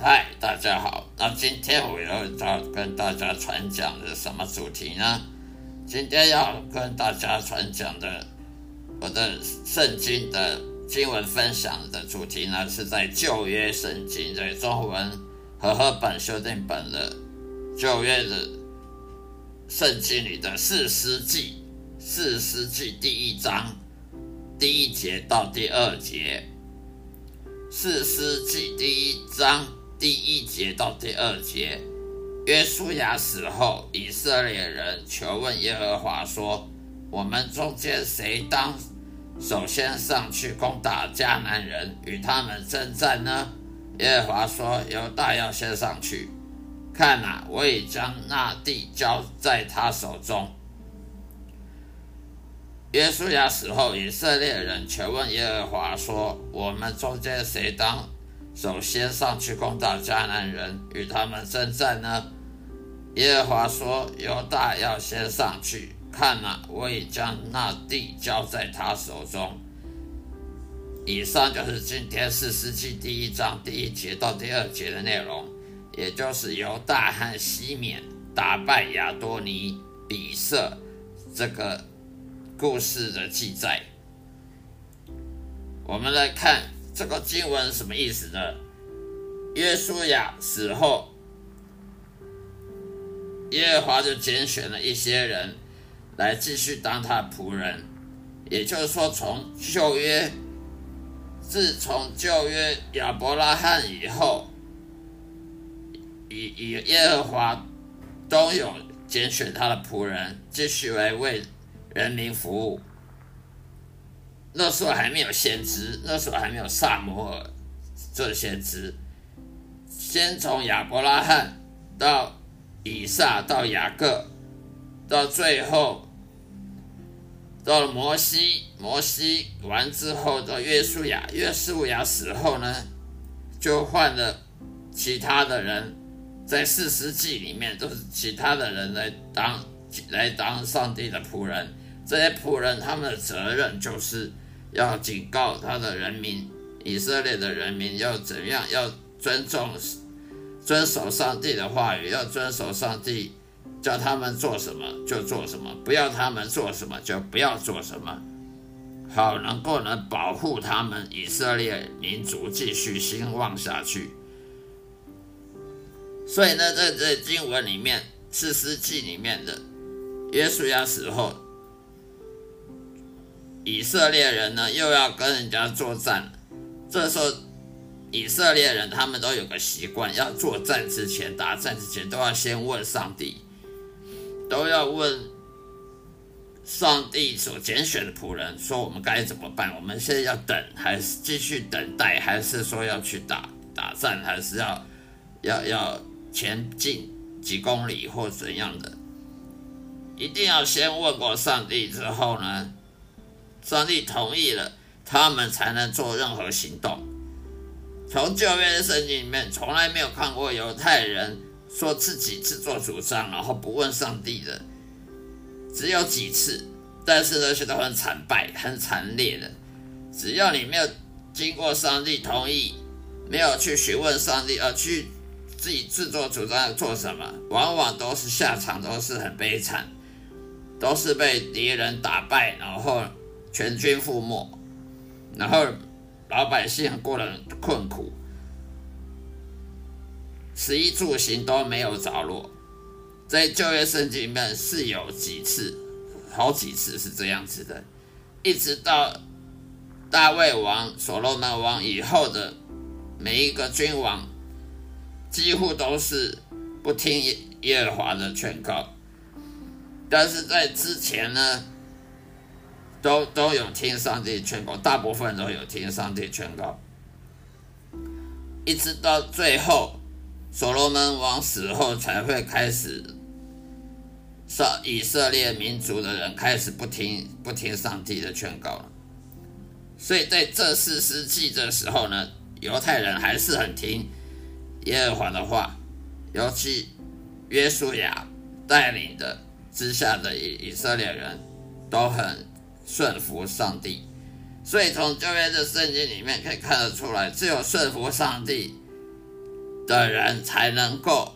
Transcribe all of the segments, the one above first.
嗨，大家好。那今天我要要跟大家传讲的什么主题呢？今天要跟大家传讲的我的圣经的经文分享的主题呢，是在旧约圣经在中文和合本修订本的旧约的圣经里的四世纪四世纪第一章第一节到第二节，四世纪第一章。第一节到第二节，约书亚死后，以色列人求问耶和华说：“我们中间谁当首先上去攻打迦南人，与他们征战呢？”耶和华说：“犹大要先上去。看哪，我已将那地交在他手中。”约书亚死后，以色列人求问耶和华说：“我们中间谁当？”首先上去攻打迦南人，与他们征战呢？耶和华说：“犹大要先上去，看呐，我已将那地交在他手中。”以上就是今天四世纪第一章第一节到第二节的内容，也就是犹大和西缅打败亚多尼、比色这个故事的记载。我们来看。这个经文什么意思呢？耶稣亚死后，耶和华就拣选了一些人来继续当他的仆人。也就是说，从旧约，自从旧约亚伯拉罕以后，以以耶和华都有拣选他的仆人，继续来为人民服务。那时候还没有先知，那时候还没有萨摩尔做先知。先从亚伯拉罕到以撒到雅各，到最后到了摩西，摩西完之后到约书亚，约书亚死后呢，就换了其他的人，在四世纪里面都是其他的人来当来当上帝的仆人。这些仆人他们的责任就是要警告他的人民，以色列的人民要怎样，要尊重、遵守上帝的话语，要遵守上帝叫他们做什么就做什么，不要他们做什么就不要做什么，好能够能保护他们以色列民族继续兴旺下去。所以呢，在这经文里面，四世纪里面的耶稣亚死后。以色列人呢，又要跟人家作战。这时候，以色列人他们都有个习惯，要作战之前、打战之前，都要先问上帝，都要问上帝所拣选的仆人，说我们该怎么办？我们现在要等，还是继续等待，还是说要去打打战，还是要要要前进几公里或怎样的？一定要先问过上帝之后呢，上帝同意了，他们才能做任何行动。从旧约的圣经里面，从来没有看过犹太人说自己自作主张，然后不问上帝的。只有几次，但是那些都很惨败、很惨烈的。只要你没有经过上帝同意，没有去询问上帝，而去自己自作主张做什么，往往都是下场都是很悲惨，都是被敌人打败，然后全军覆没，然后老百姓过得很困苦，食衣住行都没有着落。在旧约圣经里面是有几次，好几次是这样子的，一直到大卫王、所罗门王以后的每一个君王，几乎都是不听耶耶和华的劝告，但是在之前呢，都都有听上帝劝告，大部分都有听上帝劝告，一直到最后所罗门王死后才会开始。上以色列民族的人开始不听不听上帝的劝告了，所以在这四世纪的时候呢，犹太人还是很听耶和华的话，尤其约书亚带领的之下的以以色列人都很顺服上帝，所以从旧约的圣经里面可以看得出来，只有顺服上帝的人才能够。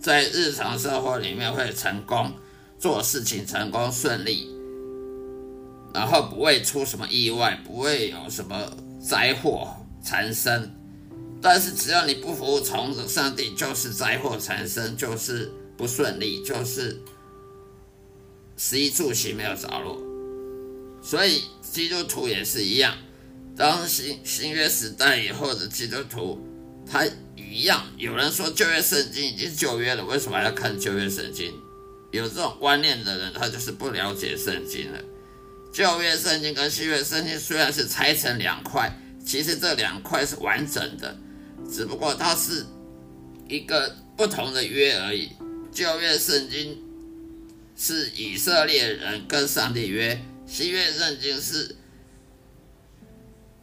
在日常生活里面会成功，做事情成功顺利，然后不会出什么意外，不会有什么灾祸缠身。但是只要你不服从上帝，就是灾祸缠身，就是不顺利，就是食衣住行没有着落。所以基督徒也是一样，当新新约时代以后的基督徒，他。一样，有人说旧约圣经已经旧约了，为什么还要看旧约圣经？有这种观念的人，他就是不了解圣经了。旧约圣经跟新约圣经虽然是拆成两块，其实这两块是完整的，只不过它是一个不同的约而已。旧约圣经是以色列人跟上帝约，新约圣经是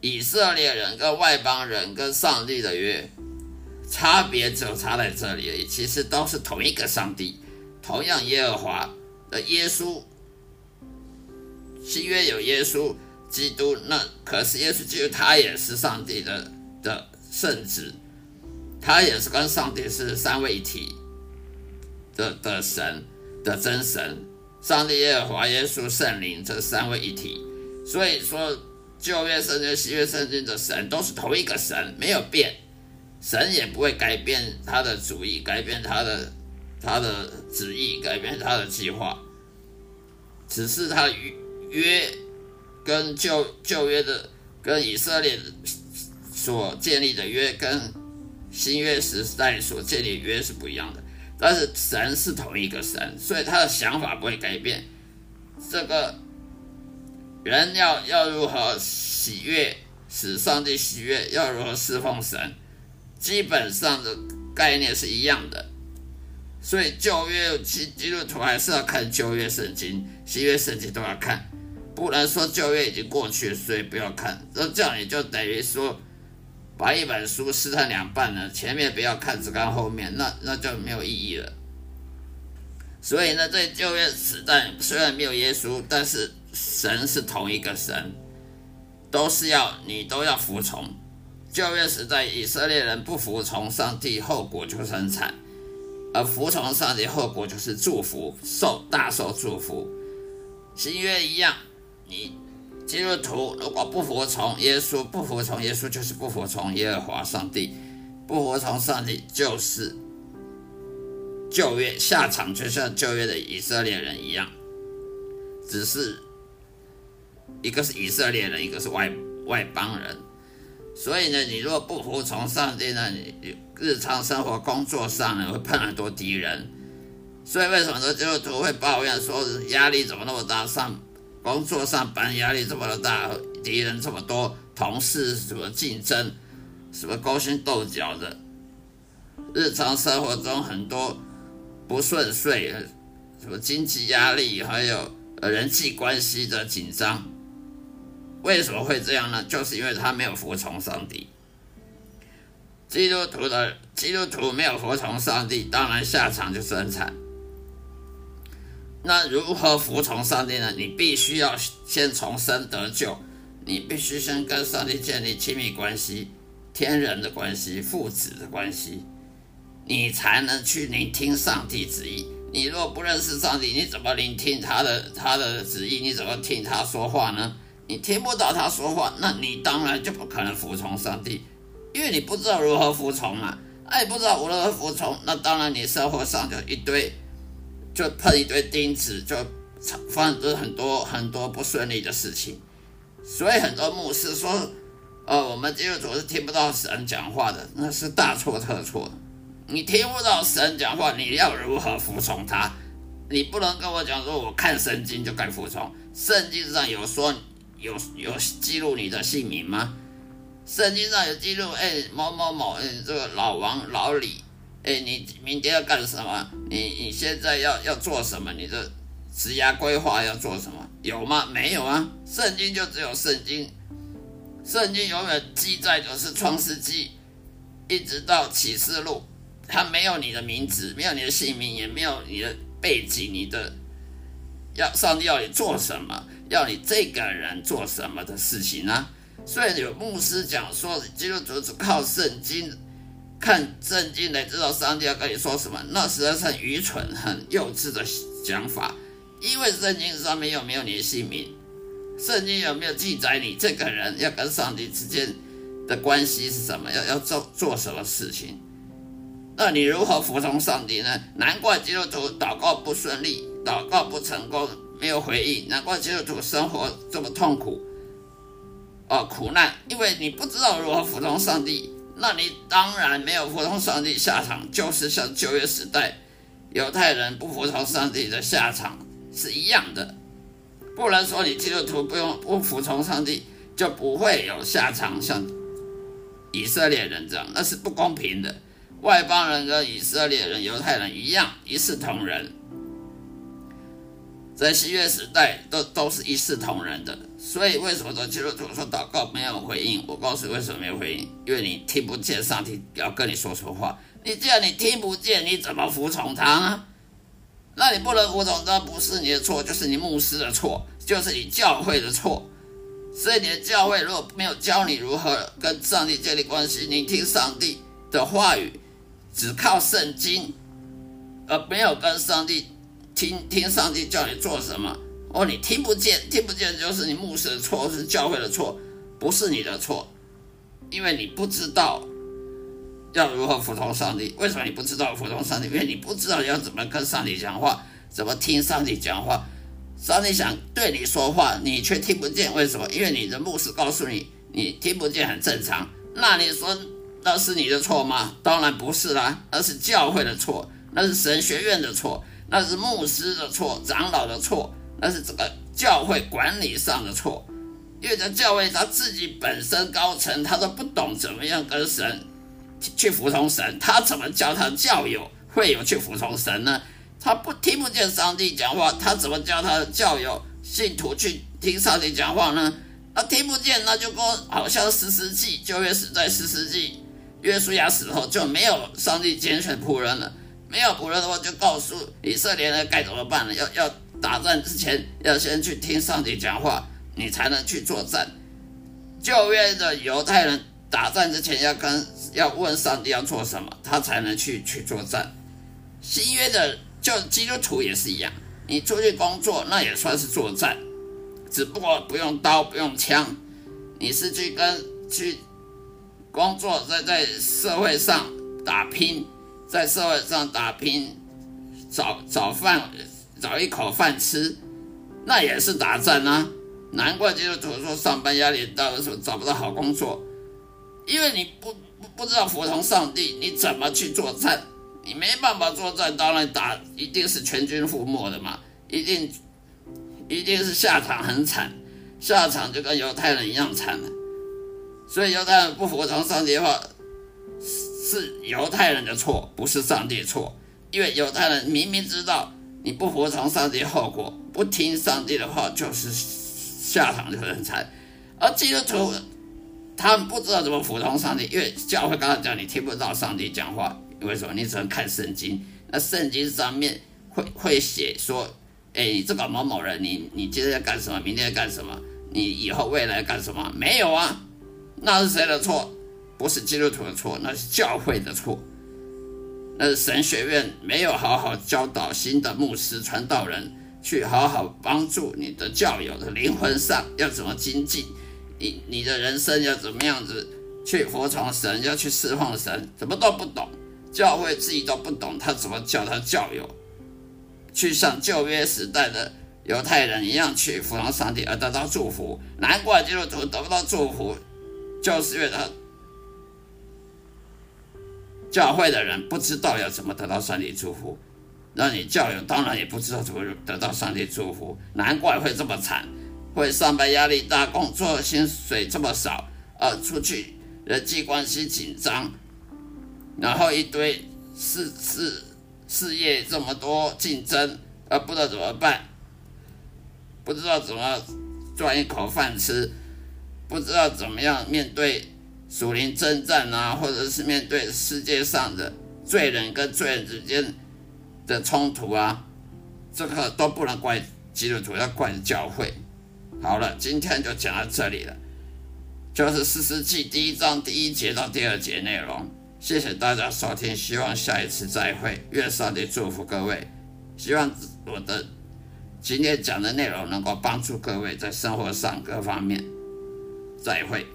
以色列人跟外邦人跟上帝的约。差别只有差在这里，其实都是同一个上帝，同样耶和华的耶稣，新约有耶稣基督，那可是耶稣基督他也是上帝的的圣子，他也是跟上帝是三位一体的的神的真神，上帝耶和华耶稣圣灵这三位一体，所以说旧约圣经、新约圣经的神都是同一个神，没有变。神也不会改变他的主意，改变他的他的旨意，改变他的计划。只是他约跟旧旧约的跟以色列所建立的约，跟新约时代所建立约是不一样的。但是神是同一个神，所以他的想法不会改变。这个人要要如何喜悦，使上帝喜悦，要如何侍奉神。基本上的概念是一样的，所以旧约基基督徒还是要看旧约圣经，新约圣经都要看，不能说旧约已经过去，所以不要看。那这样也就等于说把一本书撕成两半了，前面不要看，只看后面，那那就没有意义了。所以呢，在旧约时代虽然没有耶稣，但是神是同一个神，都是要你都要服从。旧约时代，以色列人不服从上帝，后果就是很惨；而服从上帝，后果就是祝福，受大受祝福。新约一样，你基督徒如果不服从耶稣，不服从耶稣就是不服从耶和华上帝，不服从上帝就是旧约下场，就像旧约的以色列人一样，只是一个是以色列人，一个是外外邦人。所以呢，你如果不服从上帝呢，你日常生活、工作上呢会碰很多敌人，所以为什么说基督徒会抱怨说压力怎么那么大，上工作上班压力这么大，敌人这么多，同事什么竞争，什么勾心斗角的，日常生活中很多不顺遂，什么经济压力，还有人际关系的紧张，为什么会这样呢？就是因为他没有服从上帝。基督徒的基督徒没有服从上帝，当然下场就是很惨。那如何服从上帝呢？你必须要先重生得救，你必须先跟上帝建立亲密关系、天人的关系、父子的关系，你才能去聆听上帝旨意。你若不认识上帝，你怎么聆听他的他的旨意？你怎么听他说话呢？你听不到他说话，那你当然就不可能服从上帝。因为你不知道如何服从嘛，哎，不知道如何服从，那当然你生活上就一堆，就碰一堆钉子，就发生很多很多不顺利的事情。所以很多牧师说，呃，我们基督徒是听不到神讲话的，那是大错特错。你听不到神讲话，你要如何服从他？你不能跟我讲说，我看圣经就该服从。圣经上有说有有记录你的姓名吗？圣经上有记录，哎，某某某，哎，这个老王、老李，哎，你明天要干什么？你你现在要要做什么？你的职业规划要做什么？有吗？没有啊。圣经就只有圣经，圣经永远记载就是创世纪，一直到启示录，它没有你的名字，没有你的姓名，也没有你的背景，你的要上帝要你做什么，要你这个人做什么的事情呢？所以有牧师讲说，基督徒只靠圣经看圣经来知道上帝要跟你说什么，那实在是很愚蠢、很幼稚的讲法。因为圣经上面有没有你的姓名？圣经有没有记载你这个人要跟上帝之间的关系是什么？要要做做什么事情？那你如何服从上帝呢？难怪基督徒祷告不顺利，祷告不成功，没有回应。难怪基督徒生活这么痛苦。哦，苦难，因为你不知道如何服从上帝，那你当然没有服从上帝，下场就是像旧约时代犹太人不服从上帝的下场是一样的。不能说你基督徒不用不服从上帝就不会有下场，像以色列人这样，那是不公平的。外邦人跟以色列人、犹太人一样，一视同仁，在新约时代都都是一视同仁的。所以为什么说基督徒说祷告没有回应？我告诉你为什么没有回应，因为你听不见上帝要跟你说说话。你既然你听不见，你怎么服从他呢？那你不能服从他，不是你的错，就是你牧师的错，就是你教会的错。所以你的教会如果没有教你如何跟上帝建立关系，你听上帝的话语，只靠圣经，而没有跟上帝听听上帝叫你做什么。哦，你听不见，听不见就是你牧师的错，是教会的错，不是你的错，因为你不知道要如何服从上帝。为什么你不知道服从上帝？因为你不知道要怎么跟上帝讲话，怎么听上帝讲话。上帝想对你说话，你却听不见，为什么？因为你的牧师告诉你，你听不见很正常。那你说那是你的错吗？当然不是啦，那是教会的错，那是神学院的错，那是牧师的错，长老的错。那是这个教会管理上的错，因为这教会他自己本身高层他都不懂怎么样跟神去服从神，他怎么教他教友会有去服从神呢？他不听不见上帝讲话，他怎么教他的教友信徒去听上帝讲话呢？他听不见，那就跟好像十世纪旧约时代十世纪约书亚死后就没有上帝拣选仆人了，没有仆人的话，就告诉以色列人该怎么办了，要要。打战之前要先去听上帝讲话，你才能去作战。旧约的犹太人打战之前要跟要问上帝要做什么，他才能去去作战。新约的就基督徒也是一样，你出去工作那也算是作战，只不过不用刀不用枪，你是去跟去工作，在在社会上打拼，在社会上打拼找找饭。找一口饭吃，那也是打战啊！难怪基督徒说上班压力大的时候找不到好工作，因为你不不不知道服从上帝，你怎么去作战？你没办法作战，当然打一定是全军覆没的嘛，一定一定是下场很惨，下场就跟犹太人一样惨了。所以犹太人不服从上帝的话，是犹太人的错，不是上帝错。因为犹太人明明知道你不服从上帝后果，不听上帝的话，就是下场就很惨。而基督徒他们不知道怎么服从上帝，因为教会刚才讲你听不到上帝讲话。为什么？你只能看圣经，那圣经上面会会写说，哎，你这个某某人，你你今天在干什么？明天在干什么？你以后未来干什么？没有啊，那是谁的错？不是基督徒的错，那是教会的错。那神学院没有好好教导新的牧师传道人，去好好帮助你的教友的灵魂上要怎么精进，你你的人生要怎么样子去服从神，要去侍奉神，什么都不懂。教会自己都不懂，他怎么教他教友去像旧约时代的犹太人一样去服从上帝而得到祝福？难怪基督徒得不到祝福，就是因为他教会的人不知道要怎么得到上帝祝福，那你教友当然也不知道怎么得到上帝祝福，难怪会这么惨，会上班压力大，工作薪水这么少，呃，出去人际关系紧张。然后一堆事事事业这么多竞争，而不知道怎么办，不知道怎么赚一口饭吃，不知道怎么样面对属灵征战啊，或者是面对世界上的罪人跟罪人之间的冲突啊，这个都不能怪基督徒，要怪教会。好了，今天就讲到这里了，就是四世纪第一章第一节到第二节内容。谢谢大家收听，希望下一次再会。愿上帝祝福各位，希望我的今天讲的内容能够帮助各位在生活上各方面。再会。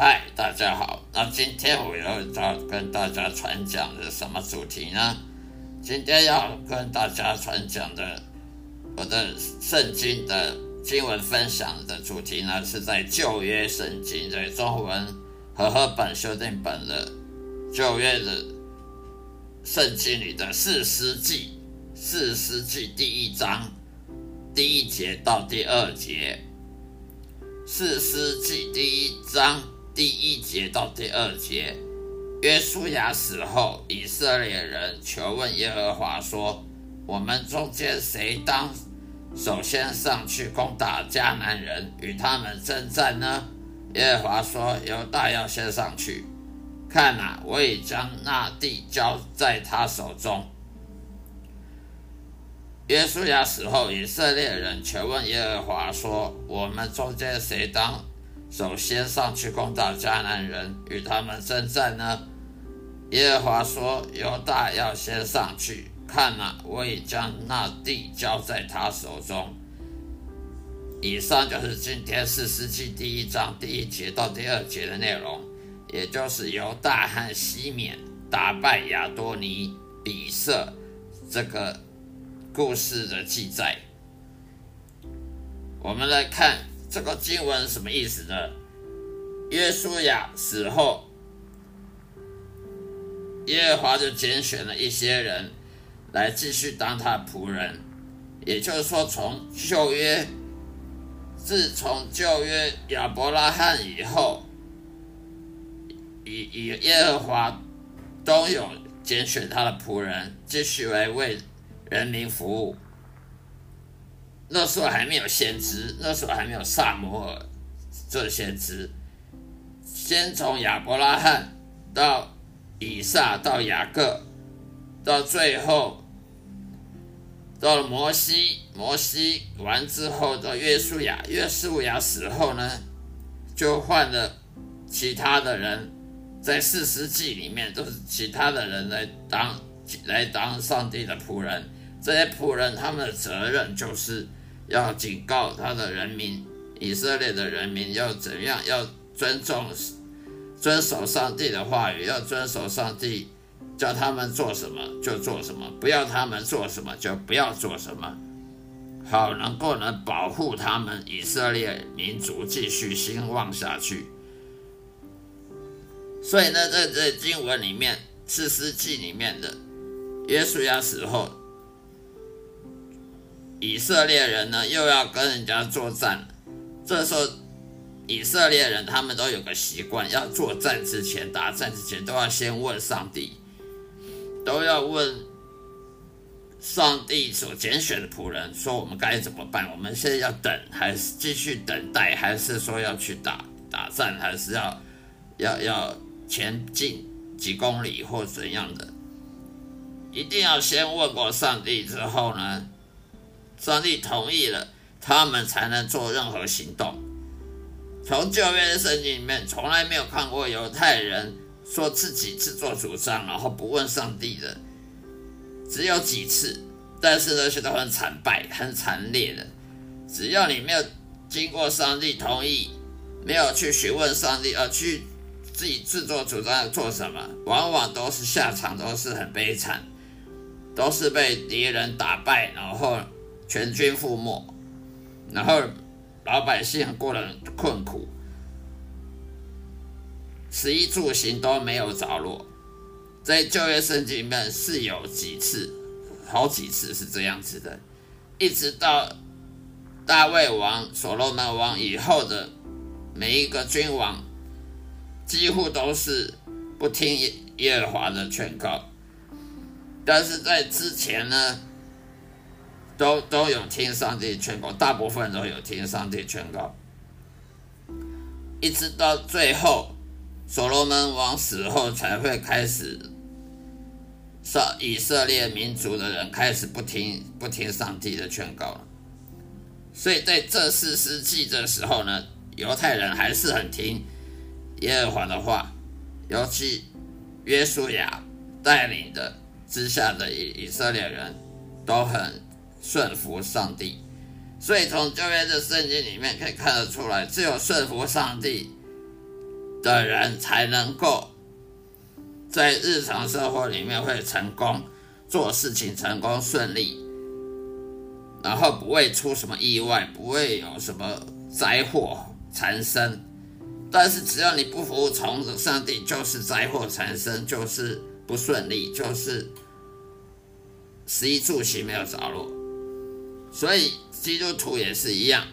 嗨，大家好。那今天我要要跟大家传讲的什么主题呢？今天要跟大家传讲的我的圣经的经文分享的主题呢，是在旧约圣经在中文和合本修订本的旧约的圣经里的四世纪四世纪第一章第一节到第二节，四世纪第一章。第一节到第二节，约书亚死后，以色列人求问耶和华说：“我们中间谁当首先上去攻打迦南人，与他们征战呢？”耶和华说：“犹大要先上去。看哪，我已将那地交在他手中。”约书亚死后，以色列人求问耶和华说：“我们中间谁当？”首先上去攻打迦南人，与他们征战呢？耶和华说：“犹大要先上去，看呐，我已将那地交在他手中。”以上就是今天四世纪第一章第一节到第二节的内容，也就是犹大和西缅打败亚多尼、比色这个故事的记载。我们来看。这个经文什么意思呢？耶稣亚死后，耶和华就拣选了一些人来继续当他的仆人。也就是说，从旧约，自从旧约亚伯拉罕以后，以以耶和华都有拣选他的仆人，继续来为人民服务。那时候还没有先知，那时候还没有萨摩尔做先知。先从亚伯拉罕到以撒到雅各，到最后到了摩西，摩西完之后到约书亚，约书亚死后呢，就换了其他的人，在四世纪里面都是其他的人来当来当上帝的仆人。这些仆人他们的责任就是。要警告他的人民，以色列的人民要怎样？要尊重、遵守上帝的话语，要遵守上帝叫他们做什么就做什么，不要他们做什么就不要做什么，好能够能保护他们以色列民族继续兴旺下去。所以呢，在这经文里面，四世纪里面的耶稣亚死后，以色列人呢又要跟人家作战，这时候。以色列人他们都有个习惯，要作战之前、打战之前，都要先问上帝，都要问上帝所拣选的仆人，说我们该怎么办？我们现在要等，还是继续等待，还是说要去打打战，还是要要要前进几公里或怎样的？一定要先问过上帝之后呢，上帝同意了，他们才能做任何行动。从旧约的圣经里面，从来没有看过犹太人说自己自作主张，然后不问上帝的，只有几次，但是那些都很惨败、很惨烈的。只要你没有经过上帝同意，没有去询问上帝，而去自己自作主张做什么，往往都是下场都是很悲惨，都是被敌人打败，然后全军覆没，然后。老百姓过得很困苦，食衣住行都没有着落。在旧约圣经里面是有几次，好几次是这样子的，一直到大卫王、所罗门王以后的每一个君王，几乎都是不听耶和华的劝告。但是在之前呢？都都有听上帝劝告，大部分都有听上帝劝告，一直到最后，所罗门王死后才会开始，上以色列民族的人开始不听不听上帝的劝告了。所以在这四世纪的时候呢，犹太人还是很听耶和华的话，尤其约书亚带领的之下的以以色列人都很。顺服上帝，所以从旧约的圣经里面可以看得出来，只有顺服上帝的人才能够在日常生活里面会成功，做事情成功顺利，然后不会出什么意外，不会有什么灾祸产生。但是只要你不服从上帝，就是灾祸产生，就是不顺利，就是食衣住行没有着落。所以基督徒也是一样，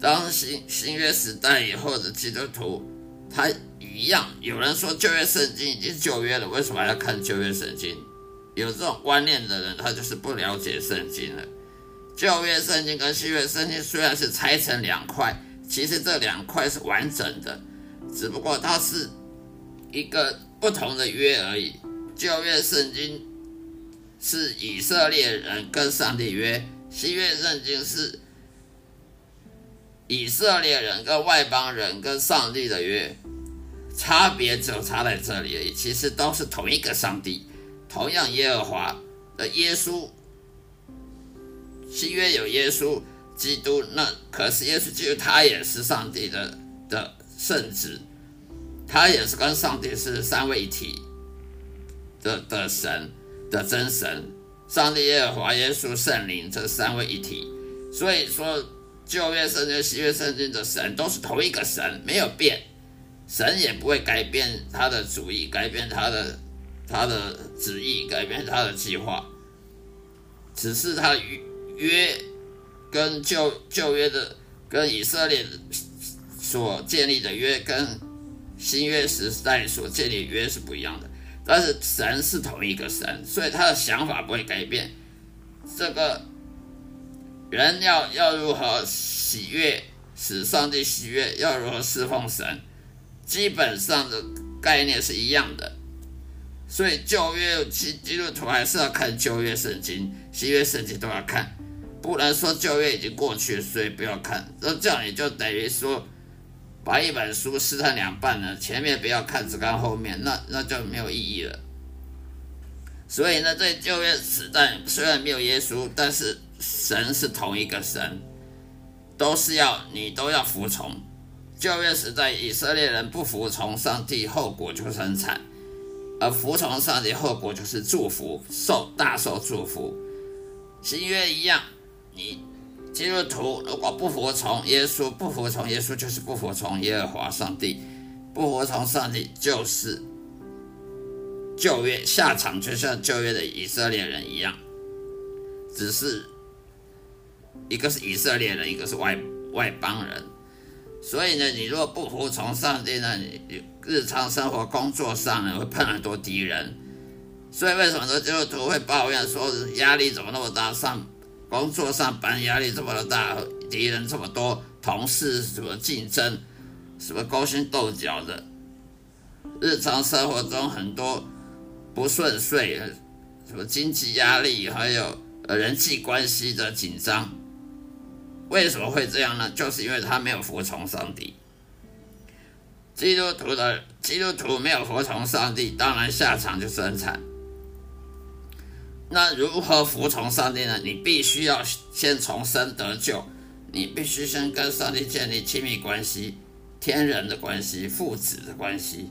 当新新约时代以后的基督徒，他一样。有人说旧约圣经已经旧约了，为什么还要看旧约圣经？有这种观念的人，他就是不了解圣经了。旧约圣经跟新约圣经虽然是拆成两块，其实这两块是完整的，只不过它是一个不同的约而已。旧约圣经是以色列人跟上帝约。新约圣经是以色列人跟外邦人跟上帝的约，差别只有差在这里而已。其实都是同一个上帝，同样耶和华的耶稣。新约有耶稣基督，那可是耶稣基督他也是上帝的的圣子，他也是跟上帝是三位一体的的神的真神。上帝、耶和华、耶稣、圣灵这三位一体，所以说旧约圣经、新约圣经的神都是同一个神，没有变，神也不会改变他的主意，改变他的他的旨意，改变他的计划，只是他约跟旧旧约的跟以色列所建立的约，跟新约时代所建立约是不一样的。但是神是同一个神，所以他的想法不会改变。这个人要要如何喜悦，使上帝喜悦，要如何侍奉神，基本上的概念是一样的。所以旧约基基督徒还是要看旧约圣经，新约圣经都要看，不能说旧约已经过去，所以不要看。那这样也就等于说。把一本书撕成两半呢，前面不要看，只看后面，那那就没有意义了。所以呢，在旧约时代虽然没有耶稣，但是神是同一个神，都是要你都要服从。旧约时代以色列人不服从上帝，后果就是很惨。而服从上帝后果就是祝福，受大受祝福。新约一样，你基督徒如果不服从耶稣，不服从耶稣就是不服从耶和华上帝，不服从上帝就是旧约下场，就像旧约的以色列人一样，只是一个是以色列人，一个是外外邦人。所以呢，你如果不服从上帝呢，你日常生活、工作上呢会碰很多敌人。所以为什么说基督徒会抱怨说压力怎么那么大？上工作上班压力这么大，敌人这么多，同事什么竞争，什么勾心斗角的，日常生活中很多不顺遂，什么经济压力，还有人际关系的紧张。为什么会这样呢？就是因为他没有服从上帝。基督徒的基督徒没有服从上帝，当然下场就是很惨。那如何服从上帝呢？你必须要先重生得救，你必须先跟上帝建立亲密关系、天人的关系、父子的关系，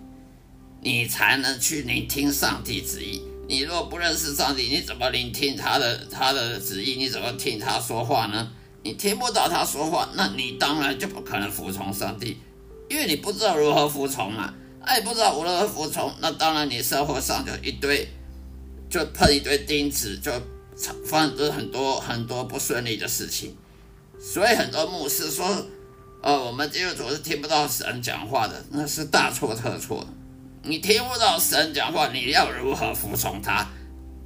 你才能去聆听上帝旨意。你若不认识上帝，你怎么聆听他的他的旨意？你怎么听他说话呢？你听不到他说话，那你当然就不可能服从上帝，因为你不知道如何服从嘛。哎，不知道如何服从，那当然你生活上就一堆。就碰一堆钉子，就发生很多很多不顺利的事情。所以很多牧师说：“呃，我们基督徒是听不到神讲话的，那是大错特错。你听不到神讲话，你要如何服从他？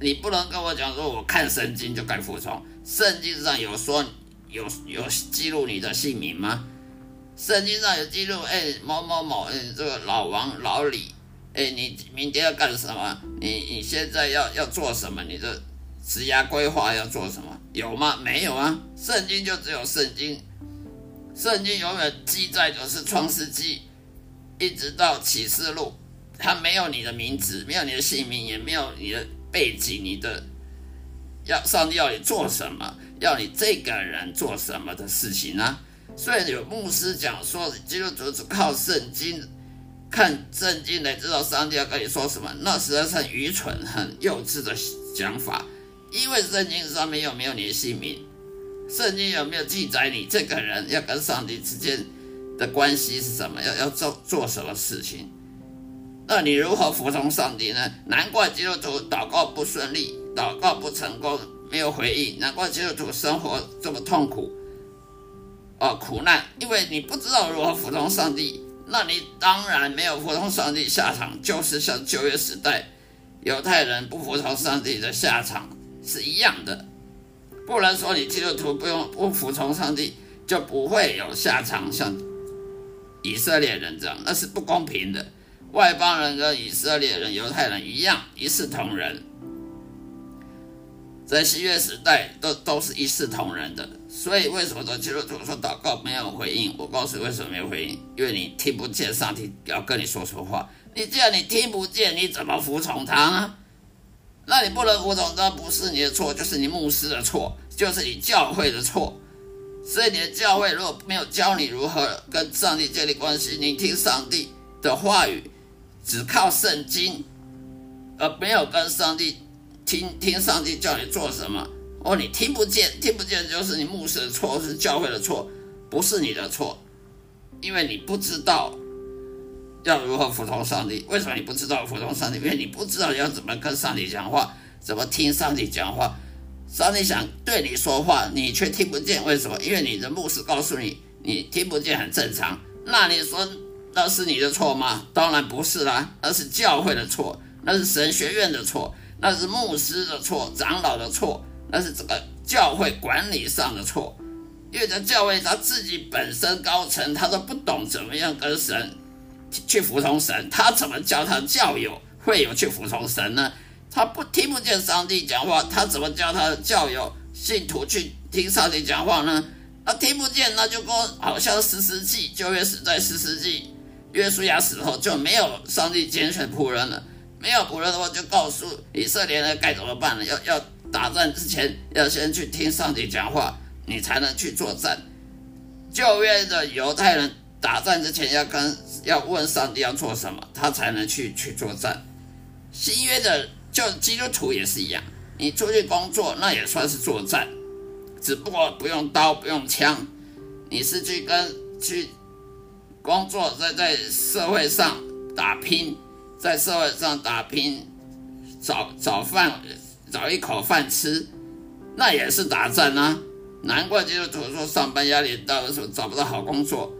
你不能跟我讲说，我看圣经就该服从。圣经上有说有有记录你的姓名吗？圣经上有记录，哎，某某某，哎，这个老王老李。”哎，你明天要干什么？你你现在要要做什么？你的职涯规划要做什么？有吗？没有啊。圣经就只有圣经，圣经永远记载就是创世纪，一直到启示录，它没有你的名字，没有你的姓名，也没有你的背景，你的要上帝要你做什么，要你这个人做什么的事情呢？所以有牧师讲说，基督徒只靠圣经。看圣经来知道上帝要跟你说什么，那实在是很愚蠢、很幼稚的想法。因为圣经上面有没有你的姓名？圣经有没有记载你这个人要跟上帝之间的关系是什么？要要做做什么事情？那你如何服从上帝呢？难怪基督徒祷告不顺利，祷告不成功，没有回应。难怪基督徒生活这么痛苦，啊，苦难，因为你不知道如何服从上帝。那你当然没有服从上帝，下场就是像旧约时代犹太人不服从上帝的下场是一样的。不能说你基督徒不用不服从上帝就不会有下场，像以色列人这样，那是不公平的。外邦人跟以色列人、犹太人一样，一视同仁。在新约时代，都都是一视同仁的。所以为什么说基督徒说祷告没有回应？我告诉你为什么没有回应，因为你听不见上帝要跟你说什么话。你既然你听不见，你怎么服从他呢？那你不能服从那，不是你的错，就是你牧师的错，就是你教会的错。所以你的教会如果没有教你如何跟上帝建立关系，你听上帝的话语，只靠圣经，而没有跟上帝。听听上帝叫你做什么哦，你听不见，听不见就是你牧师的错，是教会的错，不是你的错，因为你不知道要如何服从上帝。为什么你不知道服从上帝？因为你不知道要怎么跟上帝讲话，怎么听上帝讲话。上帝想对你说话，你却听不见，为什么？因为你的牧师告诉你，你听不见很正常。那你说那是你的错吗？当然不是啦，那是教会的错，那是神学院的错。那是牧师的错，长老的错，那是这个教会管理上的错。因为这教会他自己本身高层，他都不懂怎么样跟神去服从神，他怎么教他的教友会有去服从神呢？他不听不见上帝讲话，他怎么教他的教友信徒去听上帝讲话呢？他听不见，那就跟好像十世纪就约死在十世纪约书亚死后就没有上帝拣选仆人了。没有仆人的话，就告诉以色列人该怎么办呢？要要打仗之前，要先去听上帝讲话，你才能去作战。旧约的犹太人打仗之前，要跟要问上帝要做什么，他才能去去作战。新约的就基督徒也是一样，你出去工作那也算是作战，只不过不用刀不用枪，你是去跟去工作，在在社会上打拼，在社会上打拼，找找饭找一口饭吃，那也是打战啊。难怪基督徒说上班压力大的时候找不到好工作，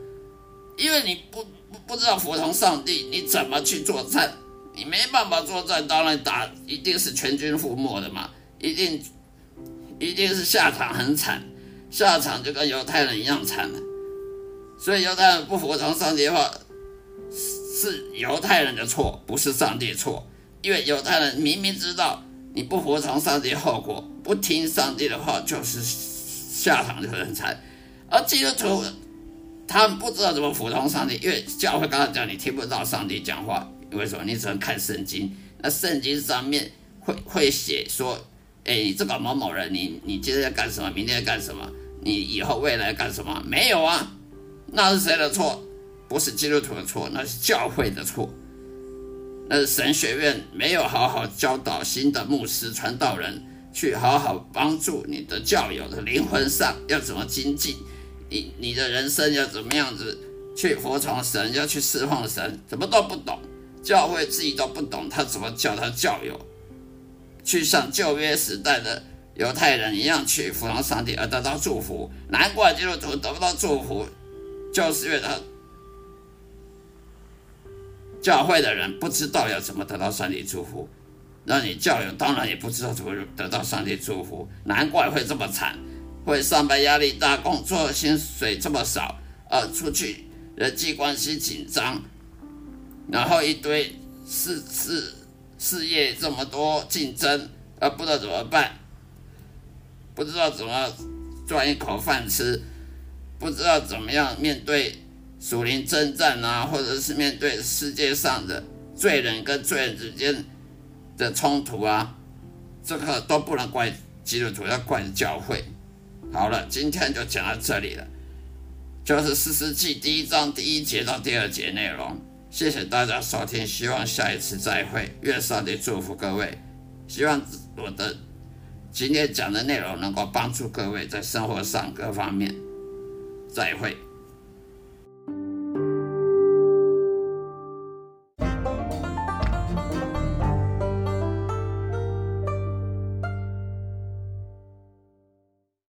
因为你不不不知道服从上帝，你怎么去作战？你没办法作战，当然打一定是全军覆没的嘛，一定一定是下场很惨，下场就跟犹太人一样惨了。所以犹太人不服从上帝的话，是犹太人的错，不是上帝错。因为犹太人明明知道你不服从上帝后果，不听上帝的话就是下场就很惨，而基督徒他们不知道怎么服从上帝，因为教会刚刚讲你听不到上帝讲话。为什么？你只能看圣经，那圣经上面会会写说，哎，这个某某人，你你今天要干什么？明天要干什么？你以后未来干什么？没有啊，那是谁的错？不是基督徒的错，那是教会的错。那神学院没有好好教导新的牧师传道人，去好好帮助你的教友的灵魂上要怎么精进，你你的人生要怎么样子去服从神，要去侍奉神，怎么都不懂。教会自己都不懂，他怎么教他教友去像旧约时代的犹太人一样去服从上帝而得到祝福？难怪基督徒得不到祝福，就是因为他教会的人不知道要怎么得到上帝祝福，那你教友当然也不知道怎么得到上帝祝福，难怪会这么惨，会上班压力大，工作薪水这么少，呃，出去人际关系紧张。然后一堆事事事业这么多竞争，而不知道怎么办，不知道怎么赚一口饭吃，不知道怎么样面对属灵征战啊，或者是面对世界上的罪人跟罪人之间的冲突啊，这个都不能怪基督徒，要怪教会。好了，今天就讲到这里了，就是四世纪第一章第一节到第二节内容。谢谢大家收听，希望下一次再会。愿上帝祝福各位，希望我的今天讲的内容能够帮助各位在生活上各方面。再会。